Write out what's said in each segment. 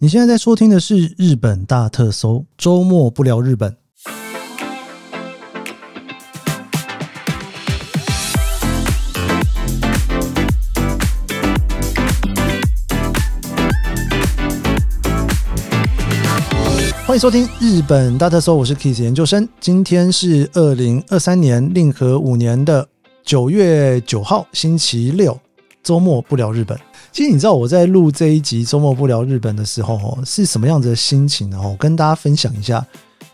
你现在在收听的是日本大特搜，周末不聊日本。欢迎收听日本大特搜，我是 Kiss 研究生。今天是二零二三年令和五年的九月九号，星期六，周末不聊日本。其实你知道我在录这一集周末不聊日本的时候哦，是什么样子的心情呢？我跟大家分享一下，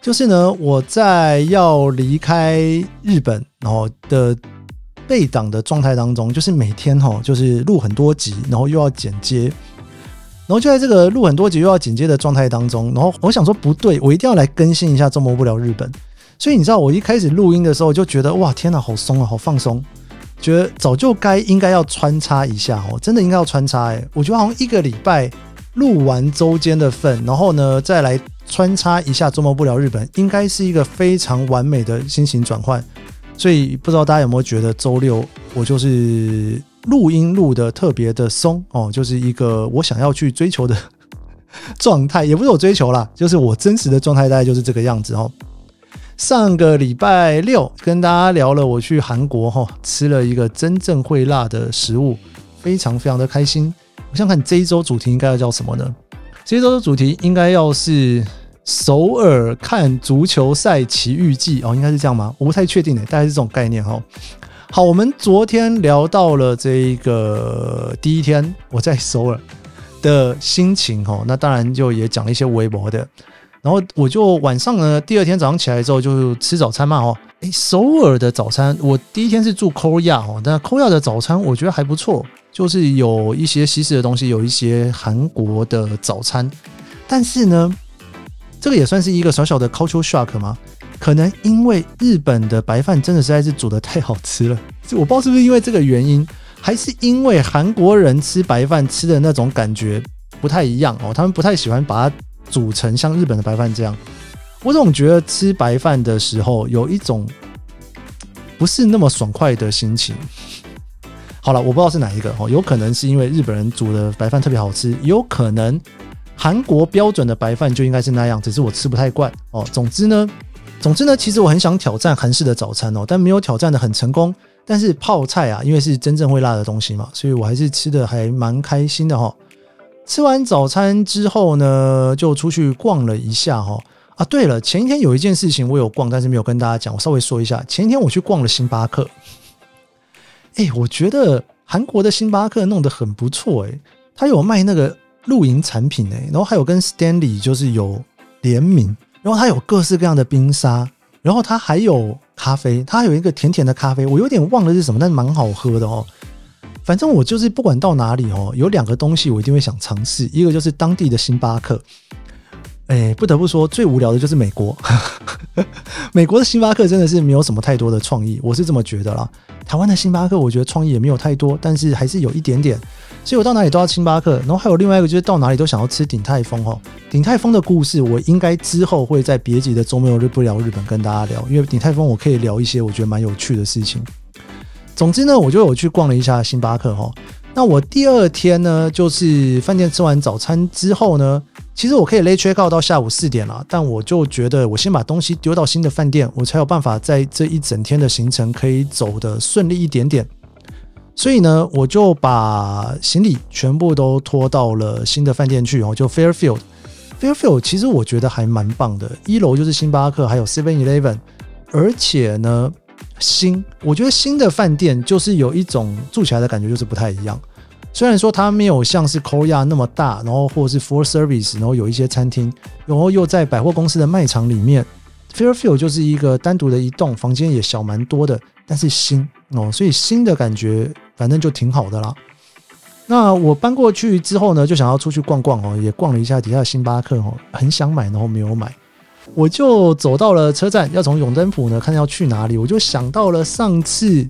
就是呢，我在要离开日本然后的备档的状态当中，就是每天哈，就是录很多集，然后又要剪接，然后就在这个录很多集又要剪接的状态当中，然后我想说不对，我一定要来更新一下周末不聊日本。所以你知道我一开始录音的时候就觉得哇，天哪，好松啊，好放松。觉得早就该应该要穿插一下哦，真的应该要穿插哎！我觉得好像一个礼拜录完周间的份，然后呢再来穿插一下周末不聊日本，应该是一个非常完美的心情转换。所以不知道大家有没有觉得周六我就是录音录得特别的松哦，就是一个我想要去追求的状态，也不是我追求啦，就是我真实的状态大概就是这个样子哦。上个礼拜六跟大家聊了，我去韩国哈，吃了一个真正会辣的食物，非常非常的开心。我想看这一周主题应该要叫什么呢？这一周的主题应该要是首尔看足球赛奇遇记哦，应该是这样吗？我不太确定诶，大概是这种概念哈。好，我们昨天聊到了这一个第一天我在首尔的心情哈，那当然就也讲了一些微博的。然后我就晚上呢，第二天早上起来之后就吃早餐嘛，哦，诶，首尔的早餐，我第一天是住 Korea 哦，但 Korea 的早餐我觉得还不错，就是有一些西式的东西，有一些韩国的早餐，但是呢，这个也算是一个小小的 culture shock 吗？可能因为日本的白饭真的实在是煮得太好吃了，我不知道是不是因为这个原因，还是因为韩国人吃白饭吃的那种感觉不太一样哦，他们不太喜欢把它。组成像日本的白饭这样，我总觉得吃白饭的时候有一种不是那么爽快的心情。好了，我不知道是哪一个哦，有可能是因为日本人煮的白饭特别好吃，有可能韩国标准的白饭就应该是那样，只是我吃不太惯哦。总之呢，总之呢，其实我很想挑战韩式的早餐哦，但没有挑战得很成功。但是泡菜啊，因为是真正会辣的东西嘛，所以我还是吃得还蛮开心的哈。吃完早餐之后呢，就出去逛了一下哈。啊，对了，前一天有一件事情我有逛，但是没有跟大家讲，我稍微说一下。前一天我去逛了星巴克，哎，我觉得韩国的星巴克弄得很不错哎，他有卖那个露营产品哎，然后还有跟 Stanley 就是有联名，然后他有各式各样的冰沙，然后他还有咖啡，他有一个甜甜的咖啡，我有点忘了是什么，但是蛮好喝的哦。反正我就是不管到哪里哦，有两个东西我一定会想尝试，一个就是当地的星巴克。哎，不得不说，最无聊的就是美国。美国的星巴克真的是没有什么太多的创意，我是这么觉得啦。台湾的星巴克我觉得创意也没有太多，但是还是有一点点。所以我到哪里都要星巴克。然后还有另外一个就是到哪里都想要吃鼎泰丰哦。鼎泰丰的故事我应该之后会在别集的周末日不聊日本跟大家聊，因为鼎泰丰我可以聊一些我觉得蛮有趣的事情。总之呢，我就有去逛了一下星巴克哈。那我第二天呢，就是饭店吃完早餐之后呢，其实我可以 late check 到下午四点了，但我就觉得我先把东西丢到新的饭店，我才有办法在这一整天的行程可以走得顺利一点点。所以呢，我就把行李全部都拖到了新的饭店去哦，就 Fairfield。Fairfield 其实我觉得还蛮棒的，一楼就是星巴克，还有 Seven Eleven，而且呢。新，我觉得新的饭店就是有一种住起来的感觉，就是不太一样。虽然说它没有像是 Korea 那么大，然后或者是 Full Service，然后有一些餐厅，然后又在百货公司的卖场里面。Fairfield 就是一个单独的一栋，房间也小蛮多的，但是新哦，所以新的感觉反正就挺好的啦。那我搬过去之后呢，就想要出去逛逛哦，也逛了一下底下的星巴克哦，很想买，然后没有买。我就走到了车站，要从永登浦呢，看要去哪里。我就想到了上次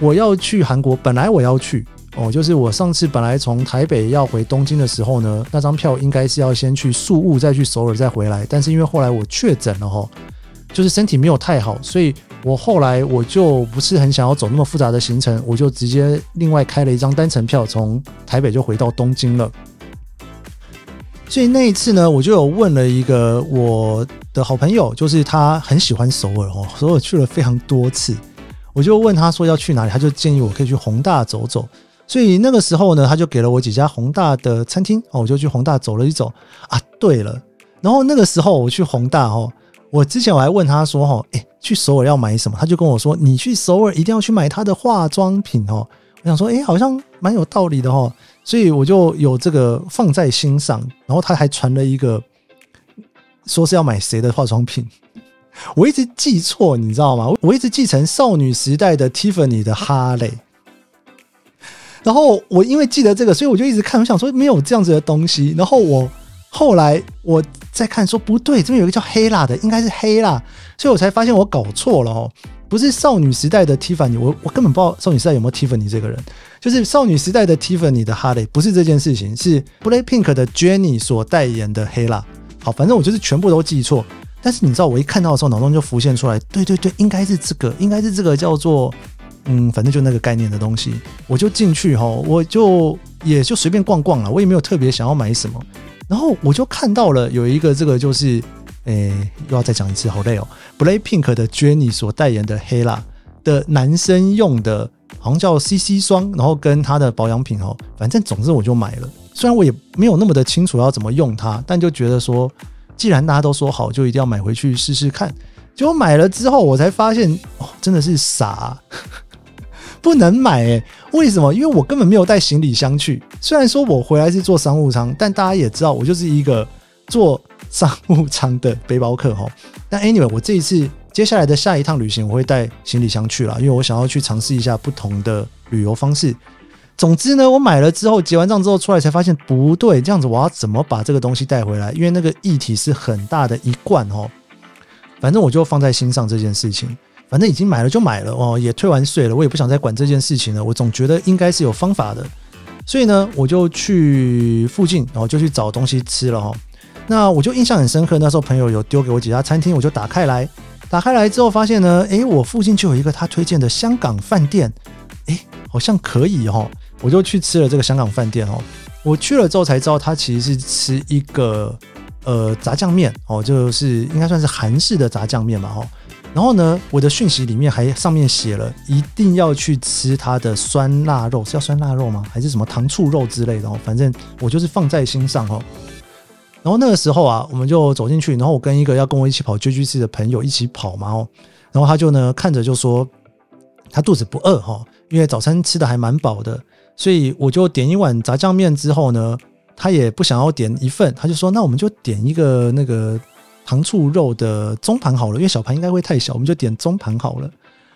我要去韩国，本来我要去哦，就是我上次本来从台北要回东京的时候呢，那张票应该是要先去宿务，再去首尔，再回来。但是因为后来我确诊了哈，就是身体没有太好，所以我后来我就不是很想要走那么复杂的行程，我就直接另外开了一张单程票，从台北就回到东京了。所以那一次呢，我就有问了一个我的好朋友，就是他很喜欢首尔哦，首尔去了非常多次。我就问他说要去哪里，他就建议我可以去弘大走走。所以那个时候呢，他就给了我几家弘大的餐厅哦，我就去弘大走了一走啊。对了，然后那个时候我去弘大哦，我之前我还问他说哈，诶，去首尔要买什么？他就跟我说，你去首尔一定要去买他的化妆品哦。我想说，诶，好像蛮有道理的哦。所以我就有这个放在心上，然后他还传了一个，说是要买谁的化妆品，我一直记错，你知道吗？我一直记成少女时代的 Tiffany 的哈雷，然后我因为记得这个，所以我就一直看，我想说没有这样子的东西，然后我后来我再看说不对，这边有一个叫黑辣的，应该是黑辣，所以我才发现我搞错了哦。不是少女时代的 Tiffany，我我根本不知道少女时代有没有 Tiffany 这个人。就是少女时代的 Tiffany 的哈雷，不是这件事情，是 Blackpink 的 Jennie 所代言的黑辣。好，反正我就是全部都记错。但是你知道，我一看到的时候，脑中就浮现出来，对对对，应该是这个，应该是这个叫做嗯，反正就那个概念的东西。我就进去哈，我就也就随便逛逛了，我也没有特别想要买什么。然后我就看到了有一个这个就是。诶、又要再讲一次，好累哦。Blackpink 的 Jennie 所代言的黑辣的男生用的，好像叫 CC 霜，然后跟他的保养品哦，反正总之我就买了。虽然我也没有那么的清楚要怎么用它，但就觉得说，既然大家都说好，就一定要买回去试试看。结果买了之后，我才发现哦，真的是傻，不能买诶。为什么？因为我根本没有带行李箱去。虽然说我回来是坐商务舱，但大家也知道，我就是一个坐。商务舱的背包客哈，但 anyway，我这一次接下来的下一趟旅行，我会带行李箱去了，因为我想要去尝试一下不同的旅游方式。总之呢，我买了之后结完账之后出来才发现不对，这样子我要怎么把这个东西带回来？因为那个液体是很大的一罐哦，反正我就放在心上这件事情。反正已经买了就买了哦，也退完税了，我也不想再管这件事情了。我总觉得应该是有方法的，所以呢，我就去附近，然后就去找东西吃了哈。那我就印象很深刻，那时候朋友有丢给我几家餐厅，我就打开来，打开来之后发现呢，诶，我附近就有一个他推荐的香港饭店，诶，好像可以哦，我就去吃了这个香港饭店哦。我去了之后才知道，他其实是吃一个呃炸酱面哦，就是应该算是韩式的炸酱面嘛哦。然后呢，我的讯息里面还上面写了一定要去吃他的酸辣肉，是叫酸辣肉吗？还是什么糖醋肉之类的哦？反正我就是放在心上哦。然后那个时候啊，我们就走进去，然后我跟一个要跟我一起跑 JGC 的朋友一起跑嘛哦，然后他就呢看着就说他肚子不饿哈，因为早餐吃的还蛮饱的，所以我就点一碗炸酱面之后呢，他也不想要点一份，他就说那我们就点一个那个糖醋肉的中盘好了，因为小盘应该会太小，我们就点中盘好了。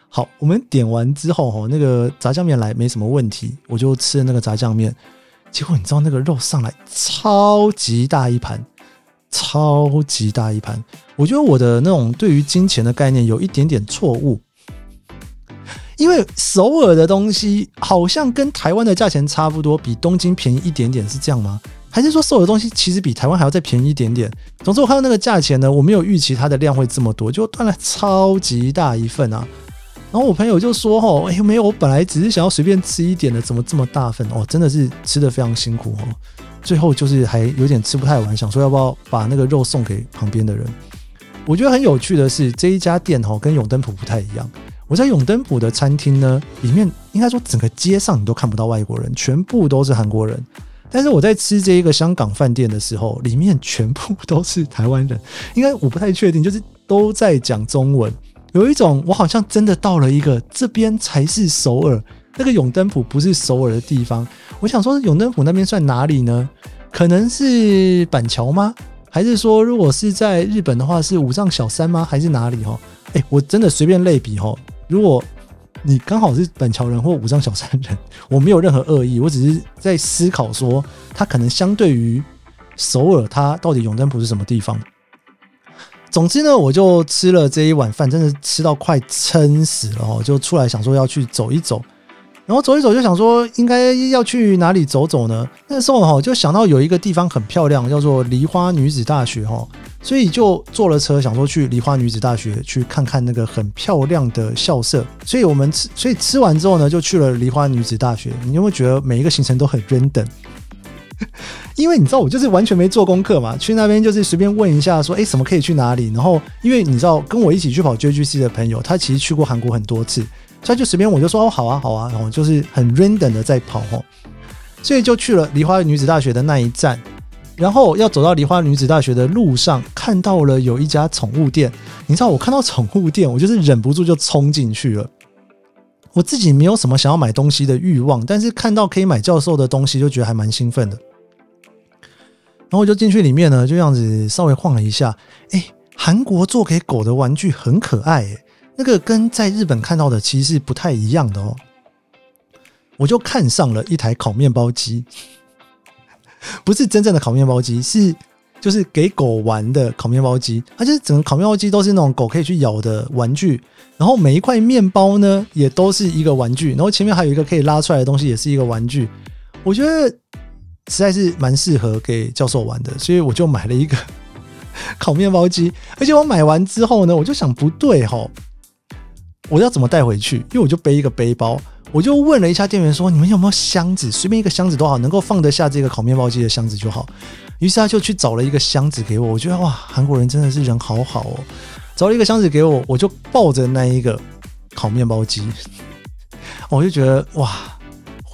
好，我们点完之后哈，那个炸酱面来没什么问题，我就吃了那个炸酱面。结果你知道那个肉上来超级大一盘，超级大一盘。我觉得我的那种对于金钱的概念有一点点错误，因为首尔的东西好像跟台湾的价钱差不多，比东京便宜一点点，是这样吗？还是说首尔的东西其实比台湾还要再便宜一点点？总之我看到那个价钱呢，我没有预期它的量会这么多，就断了超级大一份啊。然后我朋友就说：“哦，哎，没有，我本来只是想要随便吃一点的，怎么这么大份？哦，真的是吃得非常辛苦哦。最后就是还有点吃不太完，想说要不要把那个肉送给旁边的人。我觉得很有趣的是，这一家店哦跟永登浦不太一样。我在永登浦的餐厅呢，里面应该说整个街上你都看不到外国人，全部都是韩国人。但是我在吃这一个香港饭店的时候，里面全部都是台湾人。应该我不太确定，就是都在讲中文。”有一种，我好像真的到了一个这边才是首尔，那个永登浦不是首尔的地方。我想说，永登浦那边算哪里呢？可能是板桥吗？还是说，如果是在日本的话，是五藏小山吗？还是哪里？哈，哎，我真的随便类比哈。如果你刚好是板桥人或五藏小山人，我没有任何恶意，我只是在思考说，它可能相对于首尔，它到底永登浦是什么地方？总之呢，我就吃了这一碗饭，真的吃到快撑死了哦，就出来想说要去走一走，然后走一走就想说应该要去哪里走走呢？那时候哈就想到有一个地方很漂亮，叫做梨花女子大学哈，所以就坐了车想说去梨花女子大学去看看那个很漂亮的校舍。所以我们吃，所以吃完之后呢，就去了梨花女子大学。你有没有觉得每一个行程都很 random？因为你知道我就是完全没做功课嘛，去那边就是随便问一下说，哎，什么可以去哪里？然后因为你知道跟我一起去跑 JGC 的朋友，他其实去过韩国很多次，所以就随便我就说哦，好啊，好啊，然后就是很 random 的在跑吼，所以就去了梨花女子大学的那一站，然后要走到梨花女子大学的路上，看到了有一家宠物店，你知道我看到宠物店，我就是忍不住就冲进去了。我自己没有什么想要买东西的欲望，但是看到可以买教授的东西，就觉得还蛮兴奋的。然后就进去里面呢，就这样子稍微晃了一下。哎，韩国做给狗的玩具很可爱，哎，那个跟在日本看到的其实是不太一样的哦。我就看上了一台烤面包机，不是真正的烤面包机，是。就是给狗玩的烤面包机，它就是整个烤面包机都是那种狗可以去咬的玩具，然后每一块面包呢也都是一个玩具，然后前面还有一个可以拉出来的东西，也是一个玩具。我觉得实在是蛮适合给教授玩的，所以我就买了一个 烤面包机。而且我买完之后呢，我就想不对吼，我要怎么带回去？因为我就背一个背包，我就问了一下店员说：“你们有没有箱子？随便一个箱子都好，能够放得下这个烤面包机的箱子就好。”于是他就去找了一个箱子给我，我觉得哇，韩国人真的是人好好哦。找了一个箱子给我，我就抱着那一个烤面包机，我就觉得哇，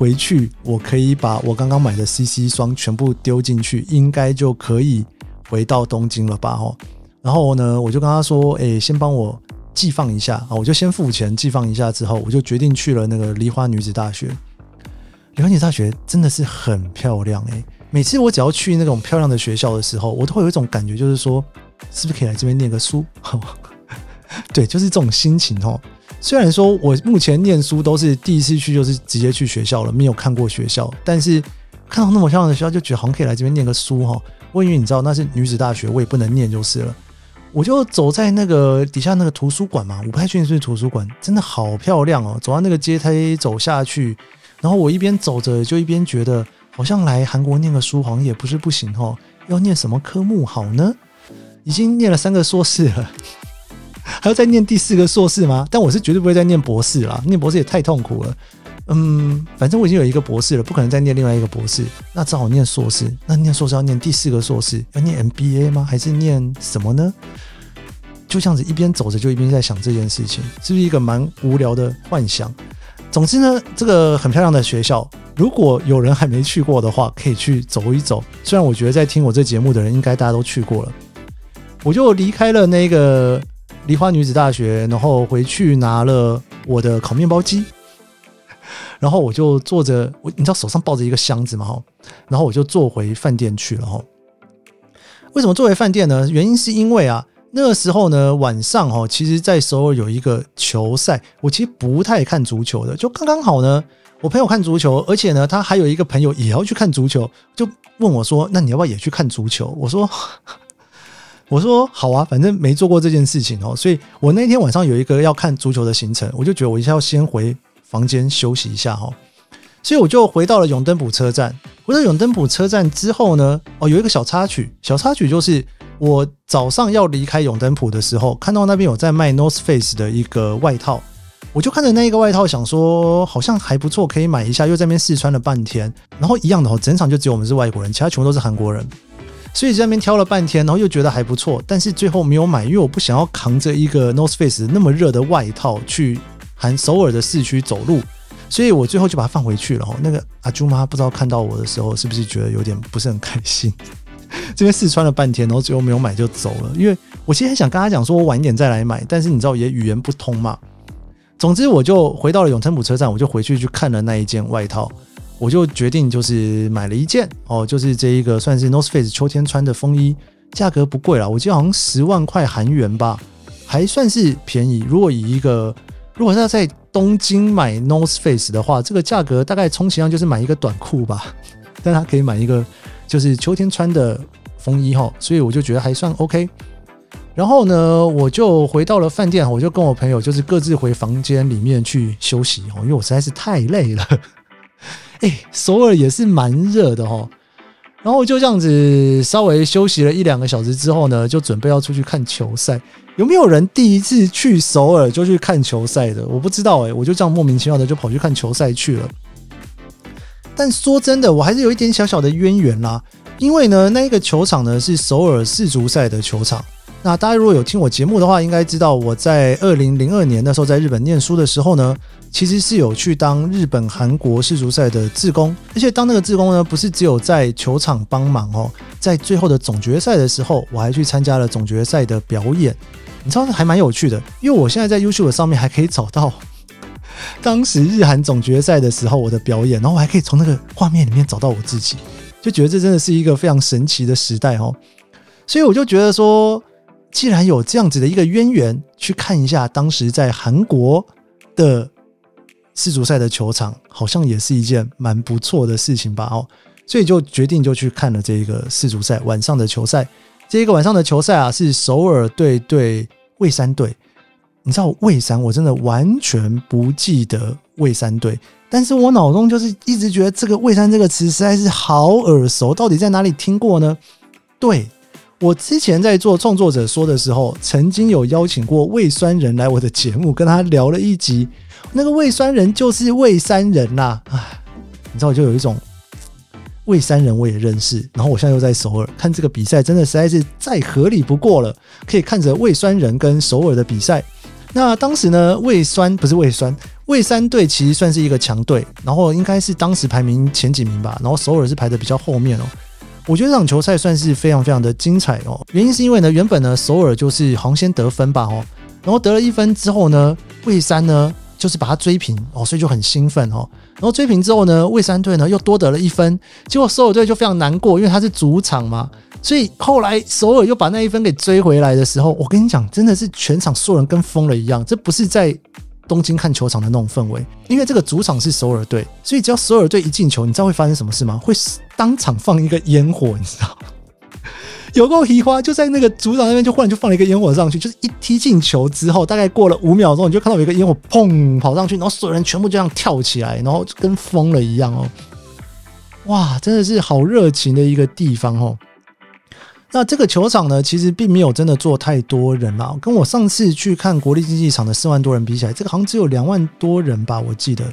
回去我可以把我刚刚买的 CC 霜全部丢进去，应该就可以回到东京了吧？哦，然后呢，我就跟他说，哎，先帮我寄放一下啊，我就先付钱寄放一下，之后我就决定去了那个梨花女子大学。梨花女子大学真的是很漂亮哎。每次我只要去那种漂亮的学校的时候，我都会有一种感觉，就是说，是不是可以来这边念个书？对，就是这种心情哦。虽然说我目前念书都是第一次去，就是直接去学校了，没有看过学校，但是看到那么漂亮的学校，就觉得好像可以来这边念个书哈。我以为你知道那是女子大学，我也不能念就是了。我就走在那个底下那个图书馆嘛，我不太确定是图书馆，真的好漂亮哦。走到那个阶梯走下去，然后我一边走着就一边觉得。好像来韩国念个书好像也不是不行哦，要念什么科目好呢？已经念了三个硕士了，还要再念第四个硕士吗？但我是绝对不会再念博士啦，念博士也太痛苦了。嗯，反正我已经有一个博士了，不可能再念另外一个博士，那只好念硕士。那念硕士要念第四个硕士，要念 MBA 吗？还是念什么呢？就这样子一边走着就一边在想这件事情，是不是一个蛮无聊的幻想？总之呢，这个很漂亮的学校。如果有人还没去过的话，可以去走一走。虽然我觉得在听我这节目的人，应该大家都去过了。我就离开了那个梨花女子大学，然后回去拿了我的烤面包机，然后我就坐着，我你知道手上抱着一个箱子嘛，然后我就坐回饭店去了。哈，为什么坐回饭店呢？原因是因为啊，那个时候呢，晚上哈，其实在首尔有一个球赛，我其实不太看足球的，就刚刚好呢。我朋友看足球，而且呢，他还有一个朋友也要去看足球，就问我说：“那你要不要也去看足球？”我说：“我说好啊，反正没做过这件事情哦。”所以，我那天晚上有一个要看足球的行程，我就觉得我一下要先回房间休息一下哈。所以，我就回到了永登浦车站。回到永登浦车站之后呢，哦，有一个小插曲，小插曲就是我早上要离开永登浦的时候，看到那边有在卖 North Face 的一个外套。我就看着那一个外套，想说好像还不错，可以买一下。又在那边试穿了半天，然后一样的哦，整场就只有我们是外国人，其他全部都是韩国人，所以在那边挑了半天，然后又觉得还不错，但是最后没有买，因为我不想要扛着一个 North Face 那么热的外套去韩首尔的市区走路，所以我最后就把它放回去了。那个阿朱妈不知道看到我的时候是不是觉得有点不是很开心？这边试穿了半天，然后最后没有买就走了，因为我其实很想跟他讲说我晚一点再来买，但是你知道也语言不通嘛。总之，我就回到了永登浦车站，我就回去去看了那一件外套，我就决定就是买了一件哦，就是这一个算是 North Face 秋天穿的风衣，价格不贵啦，我记得好像十万块韩元吧，还算是便宜。如果以一个如果是要在东京买 North Face 的话，这个价格大概充其量就是买一个短裤吧，但它可以买一个就是秋天穿的风衣哈，所以我就觉得还算 OK。然后呢，我就回到了饭店，我就跟我朋友就是各自回房间里面去休息哦，因为我实在是太累了。哎，首尔也是蛮热的哦。然后就这样子稍微休息了一两个小时之后呢，就准备要出去看球赛。有没有人第一次去首尔就去看球赛的？我不知道哎，我就这样莫名其妙的就跑去看球赛去了。但说真的，我还是有一点小小的渊源啦。因为呢，那一个球场呢是首尔世足赛的球场。那大家如果有听我节目的话，应该知道我在二零零二年那时候在日本念书的时候呢，其实是有去当日本韩国世足赛的志工，而且当那个志工呢，不是只有在球场帮忙哦，在最后的总决赛的时候，我还去参加了总决赛的表演。你知道还蛮有趣的，因为我现在在 YouTube 上面还可以找到 当时日韩总决赛的时候我的表演，然后我还可以从那个画面里面找到我自己，就觉得这真的是一个非常神奇的时代哦。所以我就觉得说。既然有这样子的一个渊源，去看一下当时在韩国的世足赛的球场，好像也是一件蛮不错的事情吧？哦，所以就决定就去看了这个世足赛晚上的球赛。这一个晚上的球赛啊，是首尔队对蔚山队。你知道蔚山，我真的完全不记得蔚山队，但是我脑中就是一直觉得这个蔚山这个词实在是好耳熟，到底在哪里听过呢？对。我之前在做创作者说的时候，曾经有邀请过胃酸人来我的节目，跟他聊了一集。那个胃酸人就是胃酸人呐，啊，你知道，我就有一种胃酸人我也认识。然后我现在又在首尔看这个比赛，真的实在是再合理不过了。可以看着胃酸人跟首尔的比赛。那当时呢，胃酸不是胃酸，蔚山队其实算是一个强队，然后应该是当时排名前几名吧。然后首尔是排得比较后面哦。我觉得这场球赛算是非常非常的精彩哦，原因是因为呢，原本呢首尔就是好像先得分吧哦，然后得了一分之后呢，蔚山呢就是把他追平哦，所以就很兴奋哦，然后追平之后呢，蔚山队呢又多得了一分，结果首尔队就非常难过，因为他是主场嘛，所以后来首尔又把那一分给追回来的时候，我跟你讲，真的是全场所有人跟疯了一样，这不是在。东京看球场的那种氛围，因为这个主场是首尔队，所以只要首尔队一进球，你知道会发生什么事吗？会当场放一个烟火，你知道？有够奇花，就在那个主场那边，就忽然就放了一个烟火上去，就是一踢进球之后，大概过了五秒钟，你就看到有一个烟火砰跑上去，然后所有人全部就这样跳起来，然后就跟疯了一样哦！哇，真的是好热情的一个地方哦。那这个球场呢，其实并没有真的坐太多人啦。跟我上次去看国立竞技场的四万多人比起来，这个好像只有两万多人吧，我记得。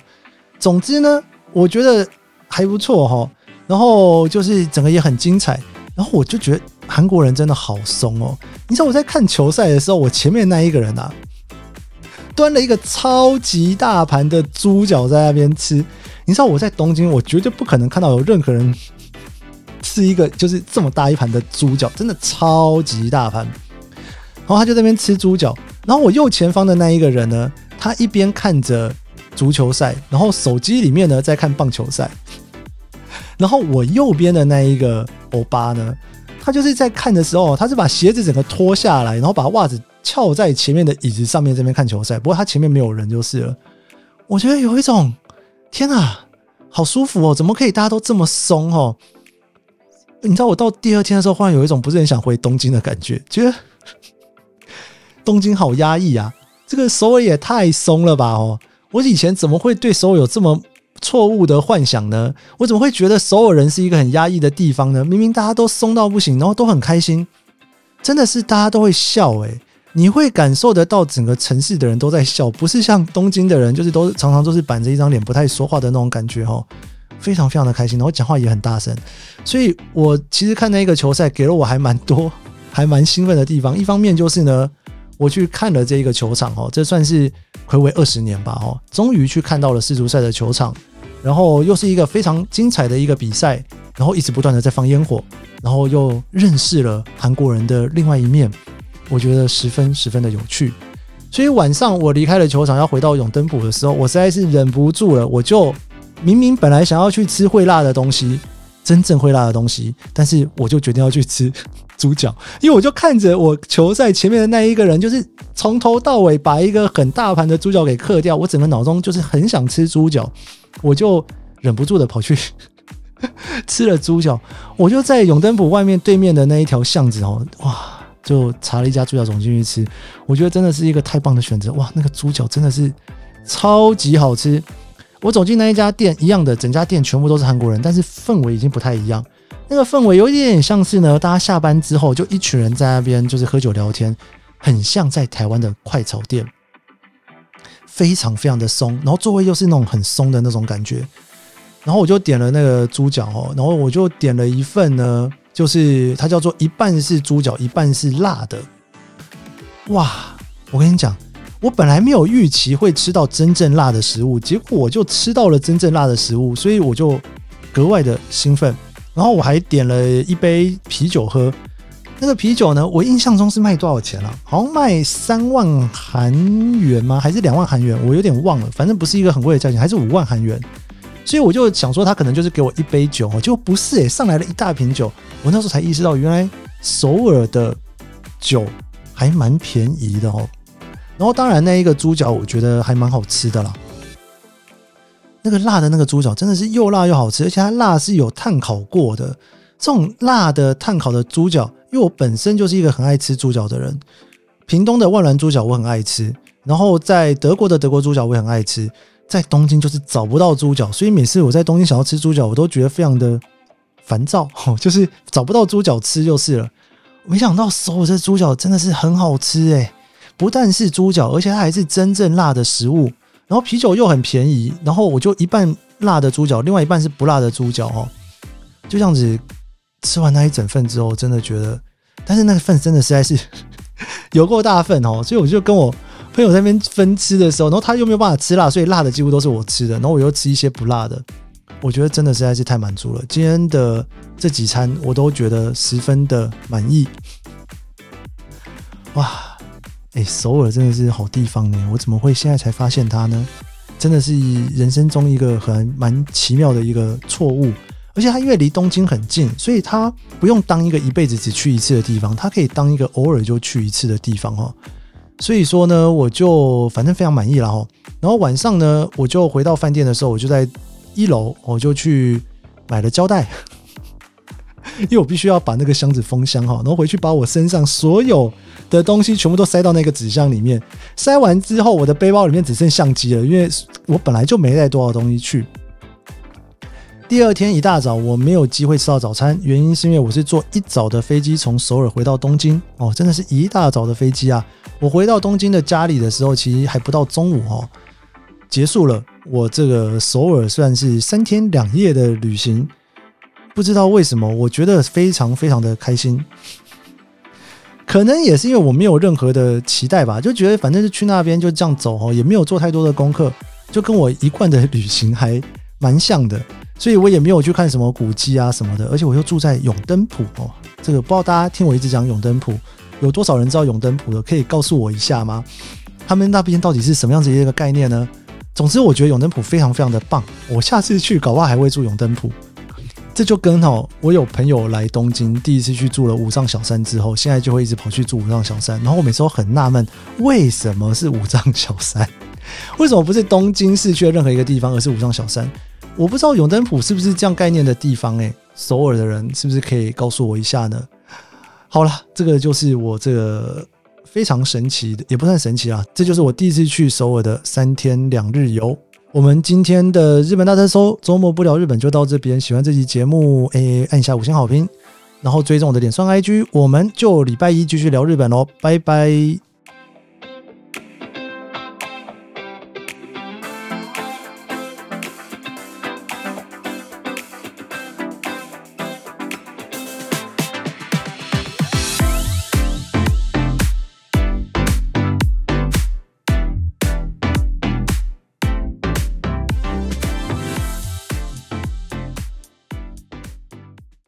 总之呢，我觉得还不错哈。然后就是整个也很精彩。然后我就觉得韩国人真的好松哦。你知道我在看球赛的时候，我前面那一个人啊，端了一个超级大盘的猪脚在那边吃。你知道我在东京，我绝对不可能看到有任何人。是一个就是这么大一盘的猪脚，真的超级大盘。然后他就在那边吃猪脚，然后我右前方的那一个人呢，他一边看着足球赛，然后手机里面呢在看棒球赛。然后我右边的那一个欧巴呢，他就是在看的时候，他是把鞋子整个脱下来，然后把袜子翘在前面的椅子上面这边看球赛。不过他前面没有人就是了。我觉得有一种天哪，好舒服哦！怎么可以大家都这么松哦？你知道我到第二天的时候，忽然有一种不是很想回东京的感觉，觉得东京好压抑啊！这个首尔也太松了吧！哦，我以前怎么会对首尔有这么错误的幻想呢？我怎么会觉得首尔人是一个很压抑的地方呢？明明大家都松到不行，然后都很开心，真的是大家都会笑诶、你会感受得到整个城市的人都在笑，不是像东京的人，就是都常常都是板着一张脸不太说话的那种感觉哦。非常非常的开心，然后讲话也很大声，所以我其实看那个球赛，给了我还蛮多、还蛮兴奋的地方。一方面就是呢，我去看了这一个球场哦，这算是睽违二十年吧哦，终于去看到了世足赛的球场，然后又是一个非常精彩的一个比赛，然后一直不断的在放烟火，然后又认识了韩国人的另外一面，我觉得十分十分的有趣。所以晚上我离开了球场，要回到永登浦的时候，我实在是忍不住了，我就。明明本来想要去吃会辣的东西，真正会辣的东西，但是我就决定要去吃猪脚，因为我就看着我球赛前面的那一个人，就是从头到尾把一个很大盘的猪脚给刻掉，我整个脑中就是很想吃猪脚，我就忍不住的跑去 吃了猪脚。我就在永登浦外面对面的那一条巷子哦，哇，就查了一家猪脚总进去吃，我觉得真的是一个太棒的选择，哇，那个猪脚真的是超级好吃。我走进那一家店，一样的，整家店全部都是韩国人，但是氛围已经不太一样。那个氛围有一点点像是呢，大家下班之后就一群人在那边就是喝酒聊天，很像在台湾的快炒店，非常非常的松，然后座位又是那种很松的那种感觉。然后我就点了那个猪脚哦，然后我就点了一份呢就是它叫做一半是猪脚，一半是辣的。哇，我跟你讲，我本来没有预期会吃到真正辣的食物，结果我就吃到了真正辣的食物，所以我就格外的兴奋。然后我还点了一杯啤酒喝。那个啤酒呢，我印象中是卖多少钱啊？好像卖三万韩元吗？还是两万韩元？我有点忘了。反正不是一个很贵的价钱，还是五万韩元。所以我就想说，他可能就是给我一杯酒，结果不是诶，上来了一大瓶酒。我那时候才意识到，原来首尔的酒还蛮便宜的哦。然后当然那一个猪脚，我觉得还蛮好吃的啦。那个辣的那个猪脚真的是又辣又好吃，而且它辣是有炭烤过的。这种辣的炭烤的猪脚，因为我本身就是一个很爱吃猪脚的人，屏东的万峦猪脚我很爱吃，然后在德国的德国猪脚我也很爱吃，在东京就是找不到猪脚，所以每次我在东京想要吃猪脚，我都觉得非常的烦躁，就是找不到猪脚吃就是了。没想到首尔这猪脚真的是很好吃诶，不但是猪脚，而且它还是真正辣的食物，然后啤酒又很便宜，然后我就一半辣的猪脚，另外一半是不辣的猪脚哦，就这样子。吃完那一整份之后，真的觉得，但是那个份真的实在是 有够大份哦，所以我就跟我朋友在那边分吃的时候，然后他又没有办法吃辣，所以辣的几乎都是我吃的，然后我又吃一些不辣的，我觉得真的实在是太满足了。今天的这几餐我都觉得十分的满意。哇，哎，首尔真的是好地方呢，我怎么会现在才发现它呢？真的是人生中一个很蛮奇妙的一个错误。而且它因为离东京很近，所以它不用当一个一辈子只去一次的地方，它可以当一个偶尔就去一次的地方哈。所以说呢，我就反正非常满意了哈。然后晚上呢，我就回到饭店的时候，我就在一楼，我就去买了胶带，因为我必须要把那个箱子封箱哈，然后回去把我身上所有的东西全部都塞到那个纸箱里面。塞完之后，我的背包里面只剩相机了，因为我本来就没带多少东西去。第二天一大早，我没有机会吃到早餐，原因是因为我是坐一早的飞机从首尔回到东京哦，真的是一大早的飞机啊！我回到东京的家里的时候，其实还不到中午哦，结束了我这个首尔算是三天两夜的旅行。不知道为什么，我觉得非常非常的开心，可能也是因为我没有任何的期待吧，就觉得反正是去那边就这样走哦，也没有做太多的功课，就跟我一贯的旅行还蛮像的。所以我也没有去看什么古迹啊什么的，而且我又住在永登浦哦。这个不知道大家听我一直讲永登浦，有多少人知道永登浦的？可以告诉我一下吗？他们那边到底是什么样子一个概念呢？总之，我觉得永登浦非常非常的棒。我下次去搞不好还会住永登浦。这就跟哦，我有朋友来东京，第一次去住了五藏小山之后，现在就会一直跑去住五藏小山。然后我每次都很纳闷，为什么是五藏小山？为什么不是东京市区的任何一个地方，而是五藏小山？我不知道永登浦是不是这样概念的地方诶，首尔的人是不是可以告诉我一下呢？好了，这个就是我这个非常神奇的，也不算神奇啊，这就是我第一次去首尔的三天两日游。我们今天的日本大特搜周末不聊日本就到这边，喜欢这期节目，诶，按一下五星好评，然后追踪我的脸双 IG，我们就礼拜一继续聊日本喽，拜拜。